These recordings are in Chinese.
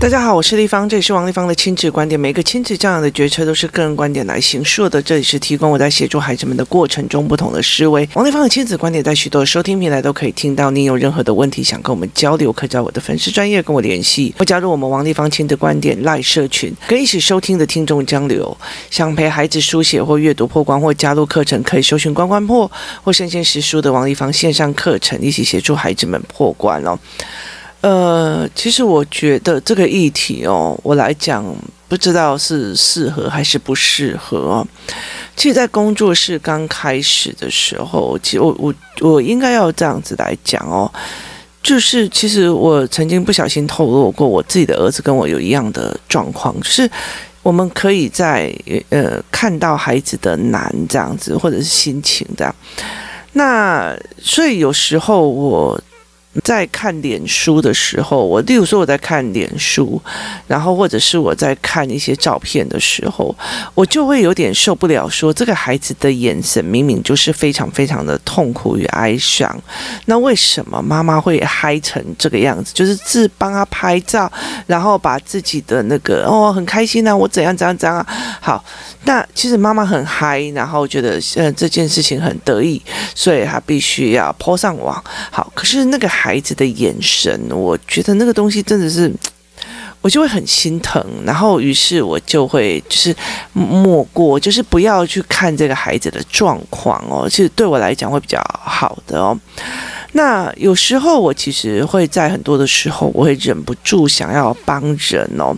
大家好，我是丽芳，这里是王丽芳的亲子观点。每个亲子教养的决策都是个人观点来形塑的。这里是提供我在协助孩子们的过程中不同的思维。王丽芳的亲子观点在许多收听平台都可以听到。你有任何的问题想跟我们交流，可以在我的粉丝专业跟我联系，或加入我们王丽芳亲子观点赖社群，跟一起收听的听众交流。想陪孩子书写或阅读破关，或加入课程，可以搜寻关关破或生鲜识书的王丽芳线上课程，一起协助孩子们破关哦。呃，其实我觉得这个议题哦，我来讲不知道是适合还是不适合哦。其实，在工作室刚开始的时候，其实我我我应该要这样子来讲哦，就是其实我曾经不小心透露过，我自己的儿子跟我有一样的状况，就是我们可以在呃看到孩子的难这样子，或者是心情这样。那所以有时候我。在看脸书的时候，我例如说我在看脸书，然后或者是我在看一些照片的时候，我就会有点受不了说，这个孩子的眼神明明就是非常非常的痛苦与哀伤，那为什么妈妈会嗨成这个样子？就是自帮他拍照，然后把自己的那个哦很开心啊，我怎样怎样怎样？好，那其实妈妈很嗨，然后觉得嗯这件事情很得意，所以他必须要泼上网。好，可是那个。孩子的眼神，我觉得那个东西真的是，我就会很心疼，然后于是我就会就是没过，就是不要去看这个孩子的状况哦。其实对我来讲会比较好的哦。那有时候我其实会在很多的时候，我会忍不住想要帮人哦，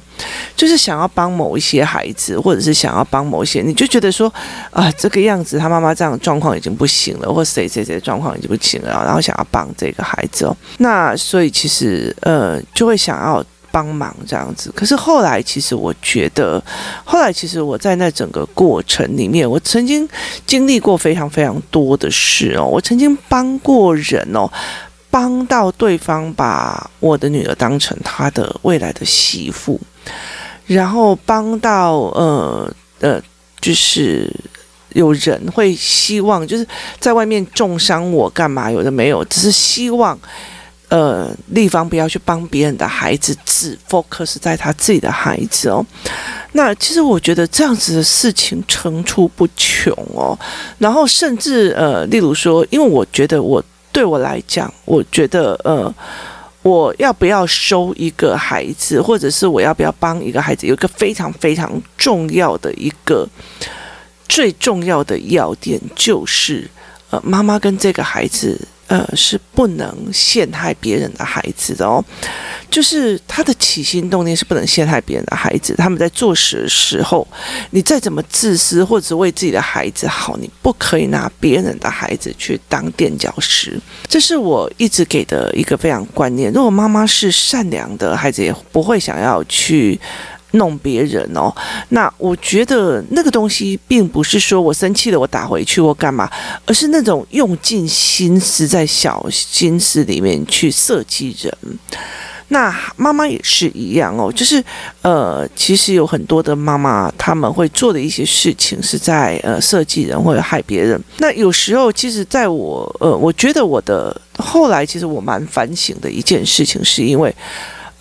就是想要帮某一些孩子，或者是想要帮某些，你就觉得说啊，这个样子他妈妈这样状况已经不行了，或谁谁谁状况已经不行了，然后想要帮这个孩子哦，那所以其实呃就会想要。帮忙这样子，可是后来其实我觉得，后来其实我在那整个过程里面，我曾经经历过非常非常多的事哦。我曾经帮过人哦，帮到对方把我的女儿当成他的未来的媳妇，然后帮到呃呃，就是有人会希望就是在外面重伤我干嘛？有的没有，只是希望。呃，丽芳不要去帮别人的孩子，只 focus 在他自己的孩子哦。那其实我觉得这样子的事情层出不穷哦。然后甚至呃，例如说，因为我觉得我对我来讲，我觉得呃，我要不要收一个孩子，或者是我要不要帮一个孩子，有一个非常非常重要的一个最重要的要点，就是呃，妈妈跟这个孩子。呃，是不能陷害别人的孩子的哦，就是他的起心动念是不能陷害别人的孩子。他们在做事的时候，你再怎么自私或者为自己的孩子好，你不可以拿别人的孩子去当垫脚石。这是我一直给的一个非常观念。如果妈妈是善良的，孩子也不会想要去。弄别人哦，那我觉得那个东西并不是说我生气了我打回去或干嘛，而是那种用尽心思在小心思里面去设计人。那妈妈也是一样哦，就是呃，其实有很多的妈妈他们会做的一些事情是在呃设计人或者害别人。那有时候其实在我呃，我觉得我的后来其实我蛮反省的一件事情，是因为。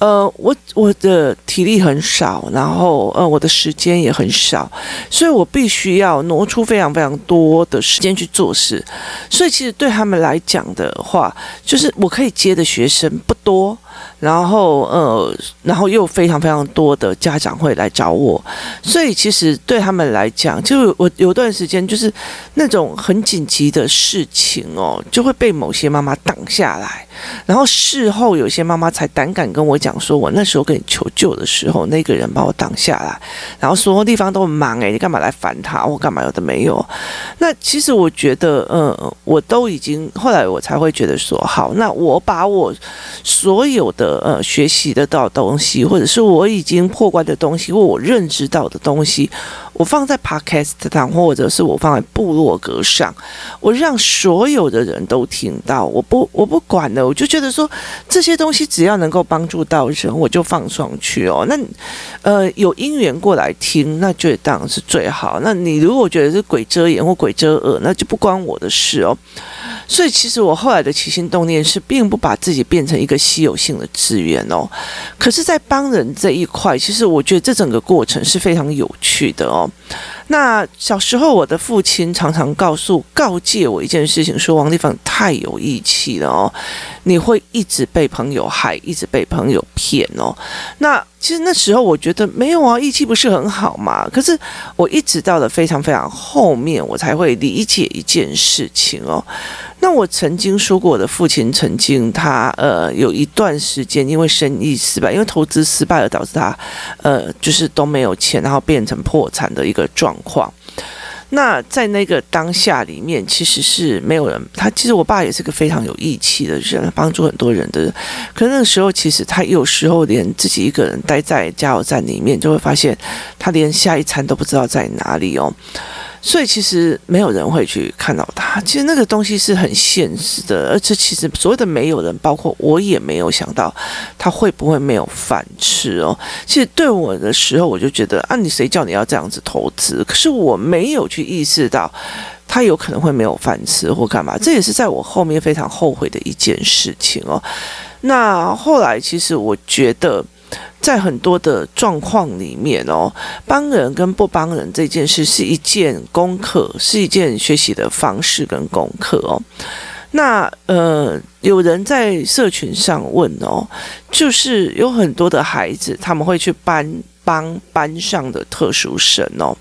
呃，我我的体力很少，然后呃，我的时间也很少，所以我必须要挪出非常非常多的时间去做事。所以其实对他们来讲的话，就是我可以接的学生不多。然后，呃，然后又非常非常多的家长会来找我，所以其实对他们来讲，就我有段时间就是那种很紧急的事情哦，就会被某些妈妈挡下来，然后事后有些妈妈才胆敢跟我讲说，我那时候跟你求救的时候，那个人把我挡下来，然后说地方都很忙诶，你干嘛来烦他？我干嘛有的没有？那其实我觉得，呃，我都已经后来我才会觉得说，好，那我把我所有的。呃，学习得到东西，或者是我已经破关的东西，或我认知到的东西，我放在 Podcast 上，或者是我放在部落格上，我让所有的人都听到。我不，我不管了，我就觉得说这些东西只要能够帮助到人，我就放上去哦。那呃，有因缘过来听，那就当然是最好。那你如果觉得是鬼遮眼或鬼遮耳，那就不关我的事哦。所以其实我后来的起心动念是，并不把自己变成一个稀有性的资源哦。可是，在帮人这一块，其实我觉得这整个过程是非常有趣的哦。那小时候，我的父亲常常告诉、告诫我一件事情，说王丽芳太有义气了哦，你会一直被朋友害，一直被朋友骗哦。那其实那时候我觉得没有啊，义气不是很好嘛。可是我一直到了非常非常后面，我才会理解一件事情哦。那我曾经说过，我的父亲曾经他呃有一段时间因为生意失败，因为投资失败而导致他呃就是都没有钱，然后变成破产的一个状况。那在那个当下里面，其实是没有人。他其实我爸也是个非常有义气的人，帮助很多人的人。可是那个时候，其实他有时候连自己一个人待在加油站里面，就会发现他连下一餐都不知道在哪里哦。所以其实没有人会去看到他。其实那个东西是很现实的，而且其实所谓的没有人，包括我也没有想到他会不会没有饭吃哦。其实对我的时候，我就觉得啊，你谁叫你要这样子投资？可是我没有去意识到他有可能会没有饭吃或干嘛。这也是在我后面非常后悔的一件事情哦。那后来其实我觉得。在很多的状况里面哦，帮人跟不帮人这件事是一件功课，是一件学习的方式跟功课哦。那呃，有人在社群上问哦，就是有很多的孩子他们会去帮帮班上的特殊生哦。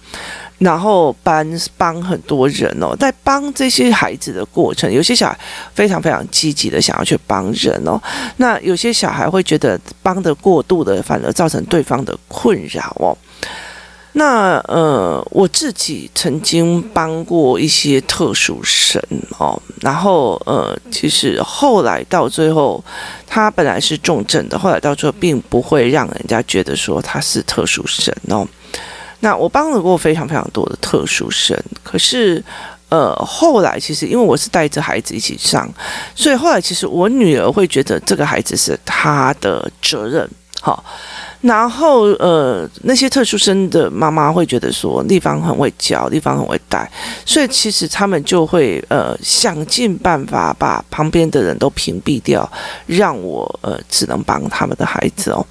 然后帮帮很多人哦，在帮这些孩子的过程，有些小孩非常非常积极的想要去帮人哦，那有些小孩会觉得帮得过度的，反而造成对方的困扰哦。那呃，我自己曾经帮过一些特殊生哦，然后呃，其实后来到最后，他本来是重症的，后来到最后并不会让人家觉得说他是特殊生哦。那我帮了过非常非常多的特殊生，可是，呃，后来其实因为我是带着孩子一起上，所以后来其实我女儿会觉得这个孩子是她的责任，好，然后呃，那些特殊生的妈妈会觉得说丽芳很会教，丽芳很会带，所以其实他们就会呃想尽办法把旁边的人都屏蔽掉，让我呃只能帮他们的孩子哦。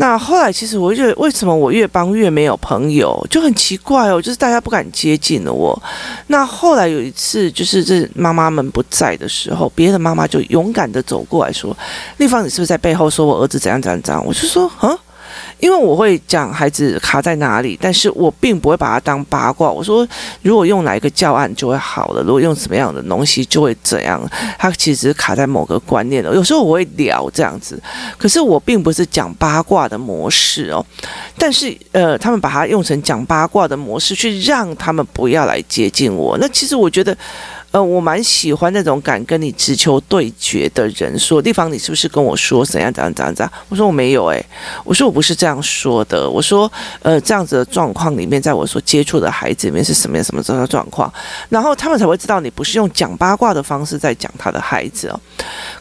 那后来，其实我觉得，为什么我越帮越没有朋友，就很奇怪哦，就是大家不敢接近了我。那后来有一次，就是这妈妈们不在的时候，别的妈妈就勇敢的走过来说：“丽芳，你是不是在背后说我儿子怎样怎样怎样？”我就说：“嗯。”因为我会讲孩子卡在哪里，但是我并不会把它当八卦。我说，如果用哪一个教案就会好了，如果用什么样的东西就会怎样。它其实卡在某个观念的。有时候我会聊这样子，可是我并不是讲八卦的模式哦。但是呃，他们把它用成讲八卦的模式，去让他们不要来接近我。那其实我觉得。呃，我蛮喜欢那种敢跟你直球对决的人。说，地方，你是不是跟我说怎样怎样怎样怎样？我说我没有，诶，我说我不是这样说的。我说，呃，这样子的状况里面，在我所接触的孩子里面是什么样什么这样的状况，然后他们才会知道你不是用讲八卦的方式在讲他的孩子哦。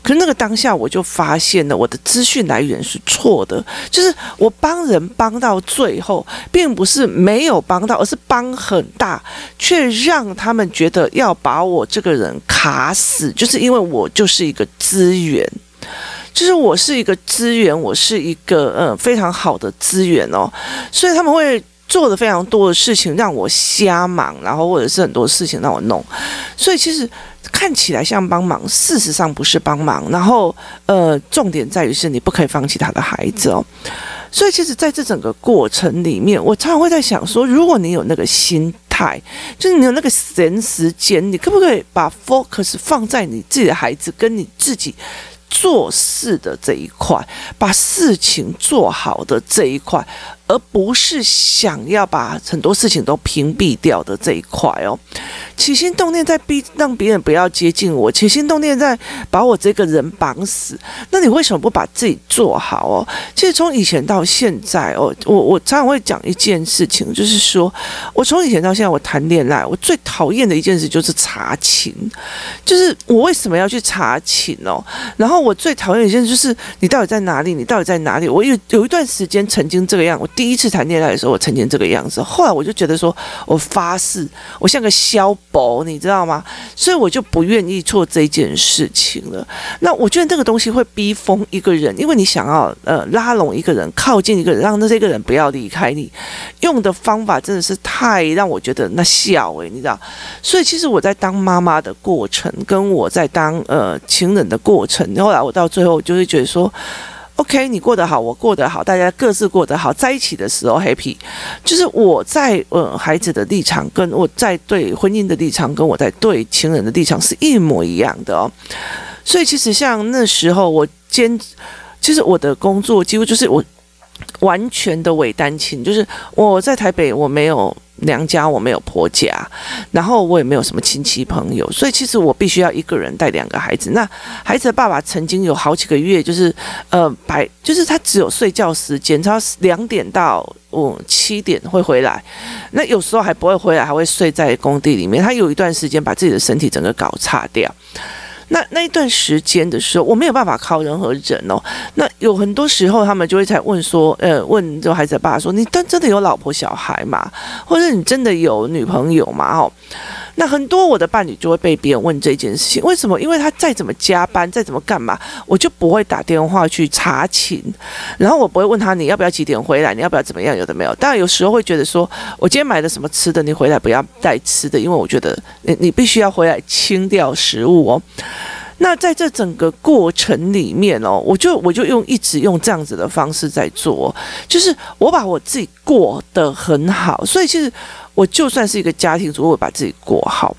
可是那个当下，我就发现了我的资讯来源是错的，就是我帮人帮到最后，并不是没有帮到，而是帮很大，却让他们觉得要把我。我这个人卡死，就是因为我就是一个资源，就是我是一个资源，我是一个嗯非常好的资源哦，所以他们会做的非常多的事情让我瞎忙，然后或者是很多事情让我弄，所以其实看起来像帮忙，事实上不是帮忙。然后呃，重点在于是你不可以放弃他的孩子哦，所以其实在这整个过程里面，我常常会在想说，如果你有那个心。就是你有那个闲时间，你可不可以把 focus 放在你自己的孩子跟你自己做事的这一块，把事情做好的这一块。而不是想要把很多事情都屏蔽掉的这一块哦，起心动念在逼让别人不要接近我，起心动念在把我这个人绑死。那你为什么不把自己做好哦？其实从以前到现在哦，我我常常会讲一件事情，就是说我从以前到现在，我谈恋爱，我最讨厌的一件事就是查勤，就是我为什么要去查情哦？然后我最讨厌一件事就是你到底在哪里？你到底在哪里？我有有一段时间曾经这个样，我。第一次谈恋爱的时候，我曾经这个样子。后来我就觉得说，我发誓，我像个小宝，你知道吗？所以我就不愿意做这件事情了。那我觉得这个东西会逼疯一个人，因为你想要呃拉拢一个人，靠近一个人，让那这个人不要离开你，用的方法真的是太让我觉得那笑诶，你知道？所以其实我在当妈妈的过程，跟我在当呃情人的过程，后来我到最后就会觉得说。OK，你过得好，我过得好，大家各自过得好，在一起的时候 happy。就是我在呃孩子的立场，跟我在对婚姻的立场，跟我在对情人的立场是一模一样的哦。所以其实像那时候我兼，其实我的工作几乎就是我完全的伪单亲，就是我在台北我没有。娘家我没有婆家，然后我也没有什么亲戚朋友，所以其实我必须要一个人带两个孩子。那孩子的爸爸曾经有好几个月，就是呃白，就是他只有睡觉时间，他两点到嗯七点会回来，那有时候还不会回来，还会睡在工地里面。他有一段时间把自己的身体整个搞差掉。那那一段时间的时候，我没有办法靠任何人哦。那有很多时候，他们就会在问说，呃，问这孩子的爸爸说：“你真真的有老婆小孩吗？或者你真的有女朋友吗？”哦，那很多我的伴侣就会被别人问这件事情，为什么？因为他再怎么加班，再怎么干嘛，我就不会打电话去查寝，然后我不会问他你要不要几点回来，你要不要怎么样，有的没有。当然有时候会觉得说，我今天买了什么吃的，你回来不要带吃的，因为我觉得你你必须要回来清掉食物哦。那在这整个过程里面哦，我就我就用一直用这样子的方式在做，就是我把我自己过得很好，所以其实我就算是一个家庭主妇，我把自己过好。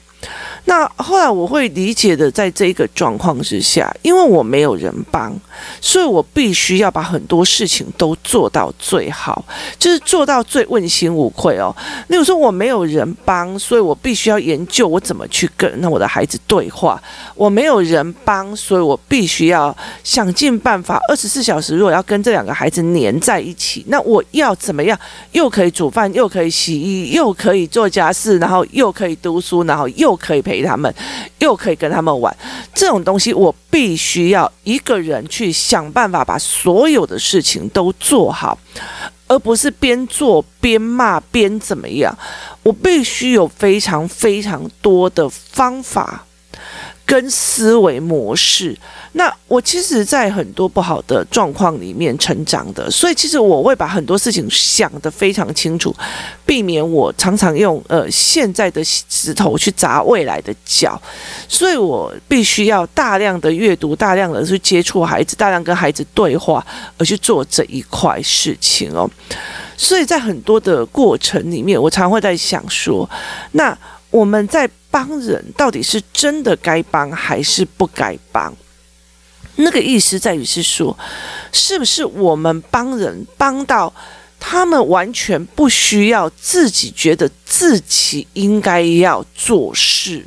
那后来我会理解的，在这个状况之下，因为我没有人帮，所以我必须要把很多事情都做到最好，就是做到最问心无愧哦。例如说我没有人帮，所以我必须要研究我怎么去跟那我的孩子对话。我没有人帮，所以我必须要想尽办法，二十四小时如果要跟这两个孩子黏在一起，那我要怎么样？又可以煮饭，又可以洗衣，又可以做家事，然后又可以读书，然后又可以。陪他们，又可以跟他们玩，这种东西我必须要一个人去想办法把所有的事情都做好，而不是边做边骂边怎么样。我必须有非常非常多的方法。跟思维模式，那我其实，在很多不好的状况里面成长的，所以其实我会把很多事情想得非常清楚，避免我常常用呃现在的石头去砸未来的脚，所以我必须要大量的阅读，大量的去接触孩子，大量跟孩子对话，而去做这一块事情哦。所以在很多的过程里面，我常会在想说，那我们在。帮人到底是真的该帮还是不该帮？那个意思在于是说，是不是我们帮人帮到他们完全不需要自己觉得自己应该要做事？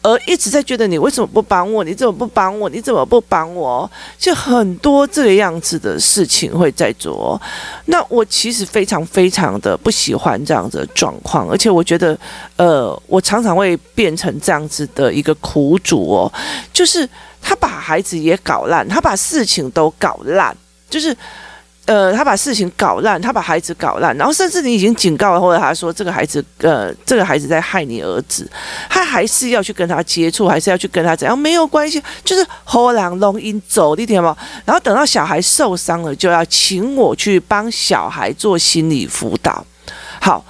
而一直在觉得你为什么不帮我？你怎么不帮我？你怎么不帮我？就很多这个样子的事情会在做。那我其实非常非常的不喜欢这样子的状况，而且我觉得，呃，我常常会变成这样子的一个苦主哦，就是他把孩子也搞烂，他把事情都搞烂，就是。呃，他把事情搞烂，他把孩子搞烂，然后甚至你已经警告了，或者他说这个孩子，呃，这个孩子在害你儿子，他还是要去跟他接触，还是要去跟他怎样？没有关系，就是后浪龙音走，你听吗？然后等到小孩受伤了，就要请我去帮小孩做心理辅导。好，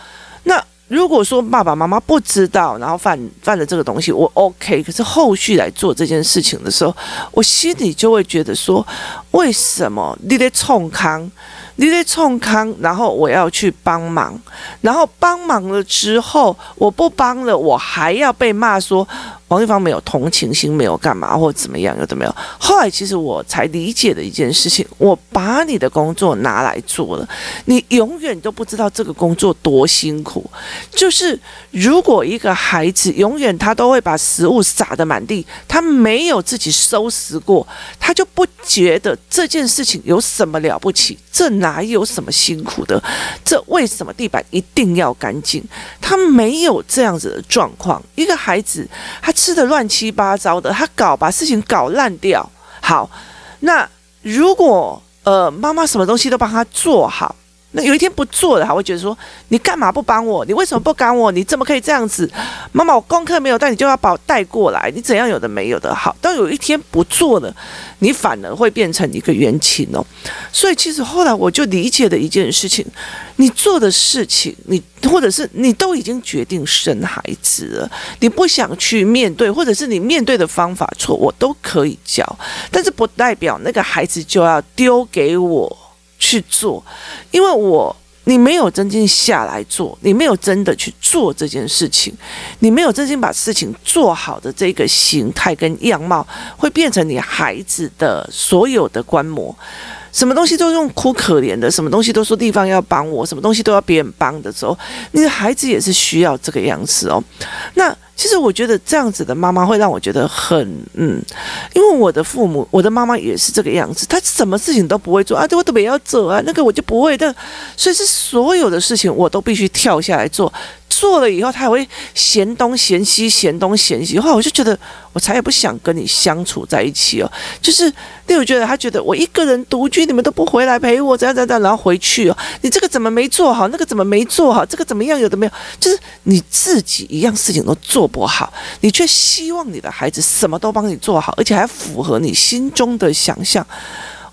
如果说爸爸妈妈不知道，然后犯犯了这个东西，我 OK。可是后续来做这件事情的时候，我心里就会觉得说，为什么你得冲康？你得冲康，然后我要去帮忙，然后帮忙了之后，我不帮了，我还要被骂说王丽芳没有同情心，没有干嘛或怎么样，有的没有。后来其实我才理解的一件事情，我把你的工作拿来做了，你永远都不知道这个工作多辛苦。就是如果一个孩子永远他都会把食物撒得满地，他没有自己收拾过，他就不觉得这件事情有什么了不起。这哪有什么辛苦的？这为什么地板一定要干净？他没有这样子的状况。一个孩子，他吃的乱七八糟的，他搞把事情搞烂掉。好，那如果呃妈妈什么东西都帮他做好，那有一天不做了，还会觉得说你干嘛不帮我？你为什么不帮我？你怎么可以这样子？妈妈，我功课没有带，你就要把我带过来？你怎样有的没有的？好，当有一天不做了，你反而会变成一个冤亲哦。所以其实后来我就理解了一件事情：你做的事情，你或者是你都已经决定生孩子了，你不想去面对，或者是你面对的方法错，我都可以教，但是不代表那个孩子就要丢给我。去做，因为我你没有真心下来做，你没有真的去做这件事情，你没有真心把事情做好的这个形态跟样貌，会变成你孩子的所有的观摩。什么东西都用哭可怜的，什么东西都说地方要帮我，什么东西都要别人帮的时候，你的孩子也是需要这个样子哦。那。其实我觉得这样子的妈妈会让我觉得很嗯，因为我的父母，我的妈妈也是这个样子，她什么事情都不会做啊，我特别要做啊，那个我就不会的，所以是所有的事情我都必须跳下来做。做了以后，他还会嫌东嫌西，嫌东嫌西。后来我就觉得，我才也不想跟你相处在一起哦。就是，例如觉得他觉得我一个人独居，你们都不回来陪我，怎样怎样，然后回去哦。你这个怎么没做好？那个怎么没做好？这个怎么样？有的没有？就是你自己一样事情都做不好，你却希望你的孩子什么都帮你做好，而且还符合你心中的想象。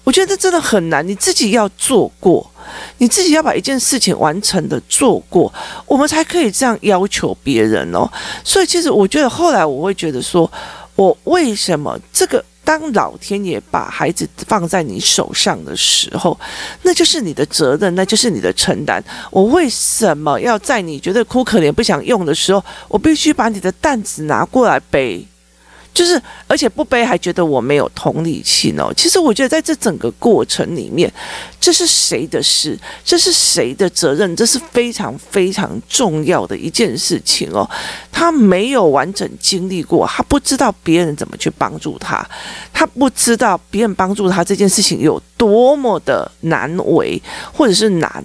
我觉得这真的很难，你自己要做过。你自己要把一件事情完成的做过，我们才可以这样要求别人哦。所以其实我觉得后来我会觉得说，我为什么这个当老天爷把孩子放在你手上的时候，那就是你的责任，那就是你的承担。我为什么要在你觉得哭可怜不想用的时候，我必须把你的担子拿过来背？就是，而且不背还觉得我没有同理心哦。其实我觉得在这整个过程里面，这是谁的事？这是谁的责任？这是非常非常重要的一件事情哦。他没有完整经历过，他不知道别人怎么去帮助他，他不知道别人帮助他这件事情有多么的难为，或者是难，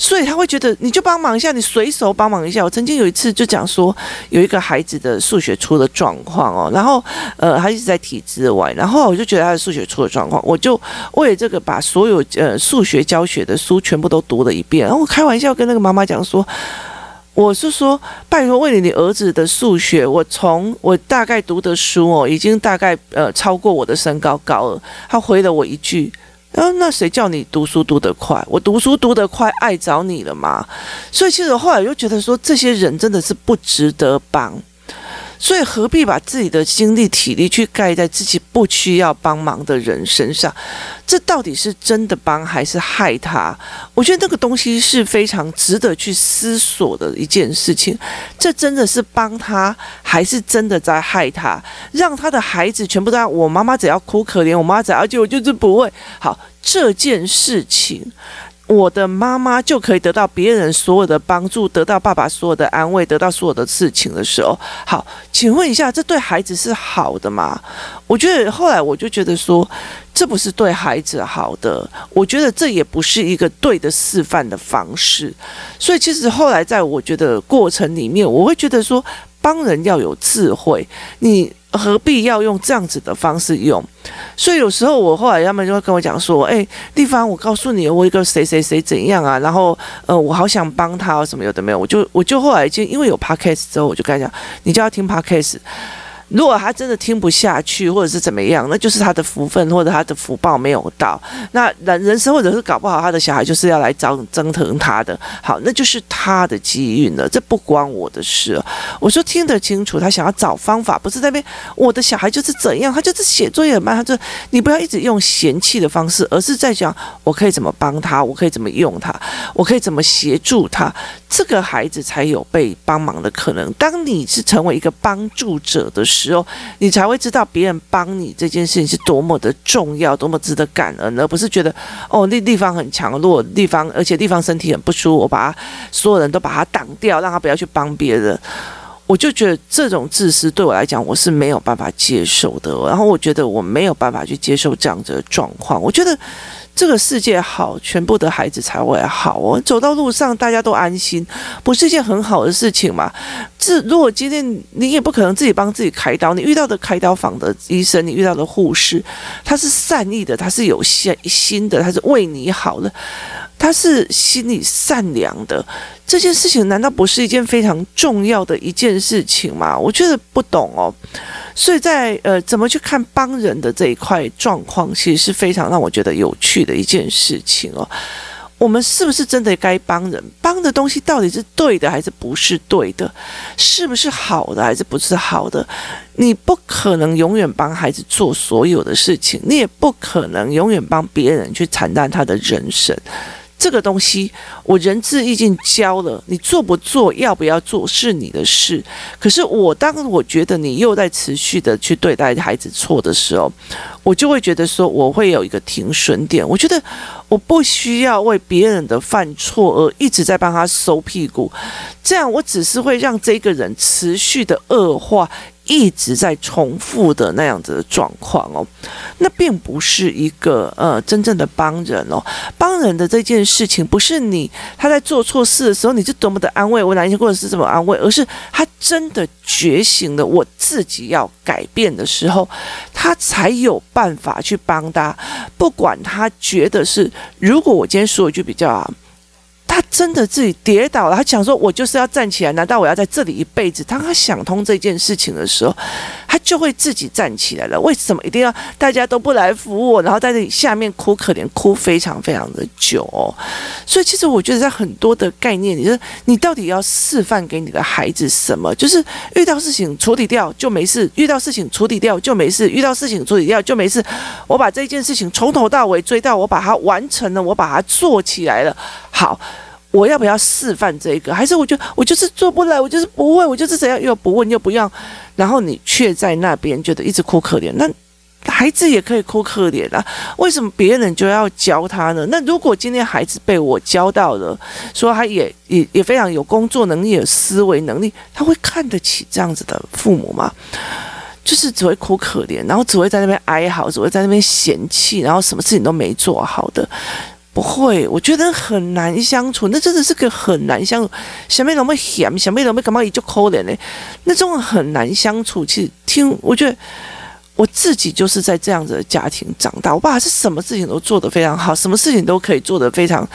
所以他会觉得你就帮忙一下，你随手帮忙一下。我曾经有一次就讲说，有一个孩子的数学出了状况哦，然后。呃，他一直在体制外，然后我就觉得他的数学出了状况，我就为了这个把所有呃数学教学的书全部都读了一遍，然后我开玩笑跟那个妈妈讲说，我是说拜托为了你儿子的数学，我从我大概读的书哦，已经大概呃超过我的身高高了。他回了我一句，然后那谁叫你读书读得快？我读书读得快，爱着你了嘛？所以其实后来又觉得说，这些人真的是不值得帮。所以何必把自己的精力体力去盖在自己不需要帮忙的人身上？这到底是真的帮还是害他？我觉得那个东西是非常值得去思索的一件事情。这真的是帮他，还是真的在害他？让他的孩子全部都要我妈妈只要哭可怜，我妈只要救我就是不会好这件事情。我的妈妈就可以得到别人所有的帮助，得到爸爸所有的安慰，得到所有的事情的时候，好，请问一下，这对孩子是好的吗？我觉得后来我就觉得说，这不是对孩子好的，我觉得这也不是一个对的示范的方式。所以其实后来在我觉得过程里面，我会觉得说，帮人要有智慧，你。何必要用这样子的方式用？所以有时候我后来他们就会跟我讲说：“哎，丽芳，我告诉你，我一个谁谁谁怎样啊？然后呃，我好想帮他，什么有的没有。”我就我就后来就因为有 podcast 之后，我就跟他讲：“你就要听 podcast。”如果他真的听不下去，或者是怎么样，那就是他的福分或者他的福报没有到。那人人生或者是搞不好他的小孩就是要来找折腾他的，好，那就是他的机运了，这不关我的事。我说听得清楚，他想要找方法，不是在那边我的小孩就是怎样，他就是写作业很慢，他就你不要一直用嫌弃的方式，而是在讲我可以怎么帮他，我可以怎么用他，我可以怎么协助他，这个孩子才有被帮忙的可能。当你是成为一个帮助者的时候，时候，你才会知道别人帮你这件事情是多么的重要，多么值得感恩，而不是觉得哦，那地方很强弱，地方而且地方身体很不舒服，我把他所有人都把他挡掉，让他不要去帮别人。我就觉得这种自私对我来讲，我是没有办法接受的。然后我觉得我没有办法去接受这样子的状况。我觉得。这个世界好，全部的孩子才会好哦。走到路上，大家都安心，不是一件很好的事情嘛？这如果今天你也不可能自己帮自己开刀，你遇到的开刀房的医生，你遇到的护士，他是善意的，他是有心心的，他是为你好的。他是心里善良的，这件事情难道不是一件非常重要的一件事情吗？我觉得不懂哦。所以在呃，怎么去看帮人的这一块状况，其实是非常让我觉得有趣的一件事情哦。我们是不是真的该帮人？帮的东西到底是对的还是不是对的？是不是好的还是不是好的？你不可能永远帮孩子做所有的事情，你也不可能永远帮别人去承担他的人生。这个东西，我仁至义尽教了，你做不做，要不要做是你的事。可是我当我觉得你又在持续的去对待孩子错的时候，我就会觉得说，我会有一个停损点。我觉得我不需要为别人的犯错而一直在帮他收屁股，这样我只是会让这个人持续的恶化。一直在重复的那样子的状况哦，那并不是一个呃真正的帮人哦。帮人的这件事情，不是你他在做错事的时候，你就多么的安慰我，哪一天或者是这么安慰，而是他真的觉醒了，我自己要改变的时候，他才有办法去帮他。不管他觉得是，如果我今天说一句比较啊。他真的自己跌倒了，他想说：“我就是要站起来，难道我要在这里一辈子？”当他想通这件事情的时候，他就会自己站起来了。为什么一定要大家都不来扶我，然后在这里下面哭可怜，哭非常非常的久？所以，其实我觉得在很多的概念里，就是你到底要示范给你的孩子什么？就是遇到事情处理掉就没事，遇到事情处理掉就没事，遇到事情处理掉就没事。我把这件事情从头到尾追到我把它完成了，我把它做起来了。好。我要不要示范这个？还是我就我就是做不来，我就是不会，我就是怎样又不问又不要，然后你却在那边觉得一直哭可怜。那孩子也可以哭可怜啊，为什么别人就要教他呢？那如果今天孩子被我教到了，说他也也也非常有工作能力、有思维能力，他会看得起这样子的父母吗？就是只会哭可怜，然后只会在那边哀嚎，只会在那边嫌弃，然后什么事情都没做好的。不会，我觉得很难相处，那真的是个很难相处。小妹怎么嫌，小妹怎么干嘛一就抠脸呢？那种很难相处。其实听，我觉得。我自己就是在这样子的家庭长大，我爸是什么事情都做得非常好，什么事情都可以做得非常，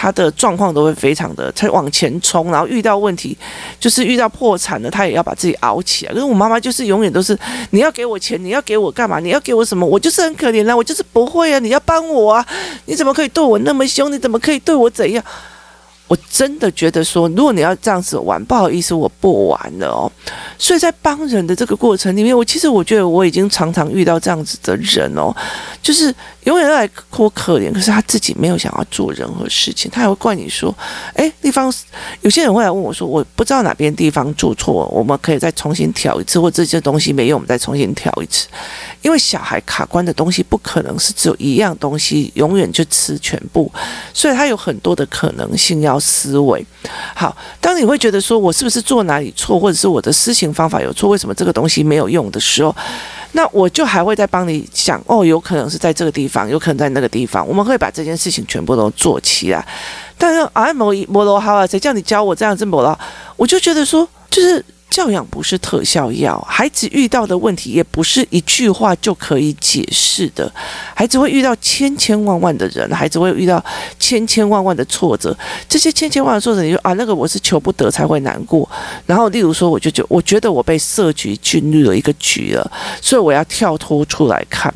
他的状况都会非常的，他往前冲，然后遇到问题，就是遇到破产了，他也要把自己熬起来。可是我妈妈就是永远都是，你要给我钱，你要给我干嘛？你要给我什么？我就是很可怜啊，我就是不会啊，你要帮我啊，你怎么可以对我那么凶？你怎么可以对我怎样？我真的觉得说，如果你要这样子玩，不好意思，我不玩了哦。所以在帮人的这个过程里面，我其实我觉得我已经常常遇到这样子的人哦，就是永远都来哭可怜，可是他自己没有想要做任何事情，他还会怪你说，诶，地方有些人会来问我说，我不知道哪边地方做错，我们可以再重新调一次，或这些东西没用，我们再重新调一次。因为小孩卡关的东西不可能是只有一样东西，永远就吃全部，所以他有很多的可能性要思维。好，当你会觉得说我是不是做哪里错，或者是我的施行方法有错，为什么这个东西没有用的时候，那我就还会再帮你想哦，有可能是在这个地方，有可能在那个地方，我们会把这件事情全部都做起来。但是啊，摩摩罗哈啊，谁叫你教我这样子摩罗？我就觉得说，就是。教养不是特效药，孩子遇到的问题也不是一句话就可以解释的。孩子会遇到千千万万的人，孩子会遇到千千万万的挫折。这些千千万万的挫折，你说啊，那个我是求不得才会难过。然后，例如说，我就觉我觉得我被设局进入了一个局了，所以我要跳脱出来看，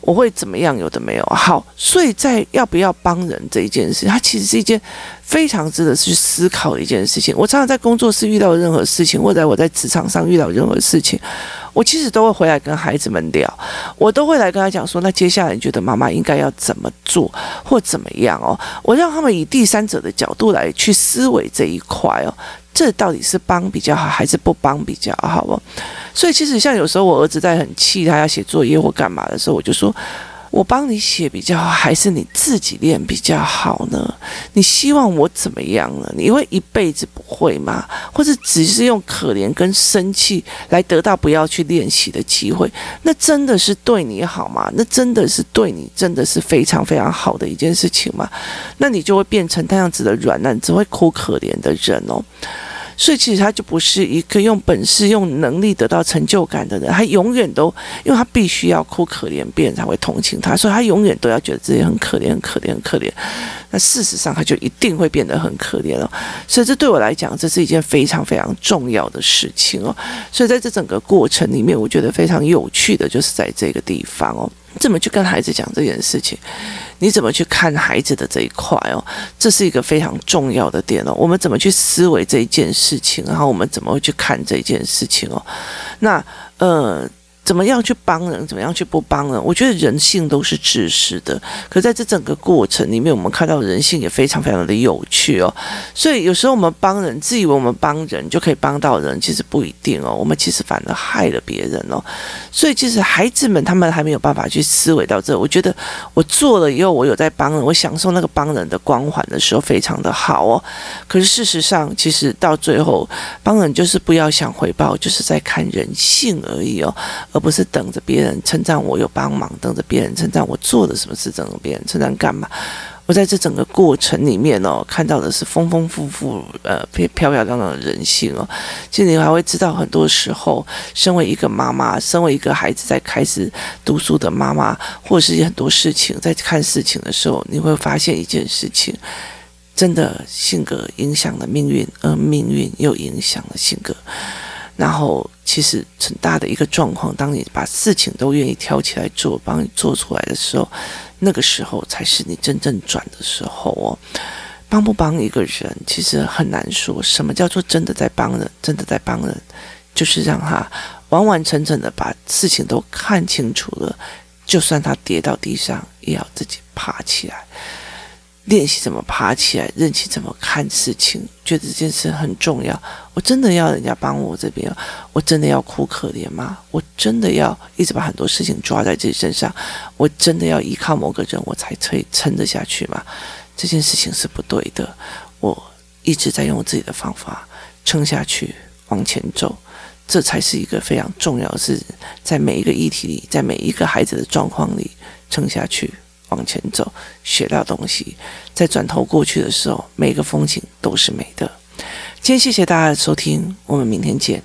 我会怎么样？有的没有好，所以在要不要帮人这一件事，它其实是一件。非常值得去思考的一件事情。我常常在工作室遇到任何事情，或者我在职场上遇到任何事情，我其实都会回来跟孩子们聊，我都会来跟他讲说，那接下来你觉得妈妈应该要怎么做，或怎么样哦？我让他们以第三者的角度来去思维这一块哦，这到底是帮比较好，还是不帮比较好哦？所以其实像有时候我儿子在很气，他要写作业或干嘛的时候，我就说。我帮你写比较好，还是你自己练比较好呢？你希望我怎么样呢？你会一辈子不会吗？或者只是用可怜跟生气来得到不要去练习的机会？那真的是对你好吗？那真的是对你真的是非常非常好的一件事情吗？那你就会变成那样子的软烂，只会哭可怜的人哦。所以其实他就不是一个用本事、用能力得到成就感的人，他永远都，因为他必须要哭可怜，别人才会同情他，所以他永远都要觉得自己很可怜、很可怜、很可怜。那事实上他就一定会变得很可怜了。所以这对我来讲，这是一件非常非常重要的事情哦。所以在这整个过程里面，我觉得非常有趣的就是在这个地方哦，怎么去跟孩子讲这件事情？你怎么去看孩子的这一块哦？这是一个非常重要的点哦。我们怎么去思维这一件事情？然后我们怎么会去看这件事情哦？那呃。怎么样去帮人？怎么样去不帮人？我觉得人性都是自私的。可在这整个过程里面，我们看到人性也非常非常的有趣哦。所以有时候我们帮人，自以为我们帮人就可以帮到人，其实不一定哦。我们其实反而害了别人哦。所以其实孩子们他们还没有办法去思维到这。我觉得我做了以后，我有在帮人，我享受那个帮人的光环的时候，非常的好哦。可是事实上，其实到最后帮人就是不要想回报，就是在看人性而已哦。而不是等着别人称赞我有帮忙，等着别人称赞我做了什么事，等着别人称赞干嘛？我在这整个过程里面哦，看到的是丰丰富富、呃，漂漂亮亮的人性哦。其实你还会知道，很多时候，身为一个妈妈，身为一个孩子在开始读书的妈妈，或是很多事情在看事情的时候，你会发现一件事情，真的性格影响了命运，而命运又影响了性格。然后，其实很大的一个状况，当你把事情都愿意挑起来做，帮你做出来的时候，那个时候才是你真正转的时候哦。帮不帮一个人，其实很难说。什么叫做真的在帮人？真的在帮人，就是让他完完整整的把事情都看清楚了，就算他跌到地上，也要自己爬起来。练习怎么爬起来，练习怎么看事情，觉得这件事很重要。我真的要人家帮我这边，我真的要哭可怜吗？我真的要一直把很多事情抓在自己身上？我真的要依靠某个人我才可以撑得下去吗？这件事情是不对的。我一直在用我自己的方法撑下去，往前走，这才是一个非常重要的事，在每一个议题里，在每一个孩子的状况里撑下去。往前走，学到东西，再转头过去的时候，每个风景都是美的。今天谢谢大家的收听，我们明天见。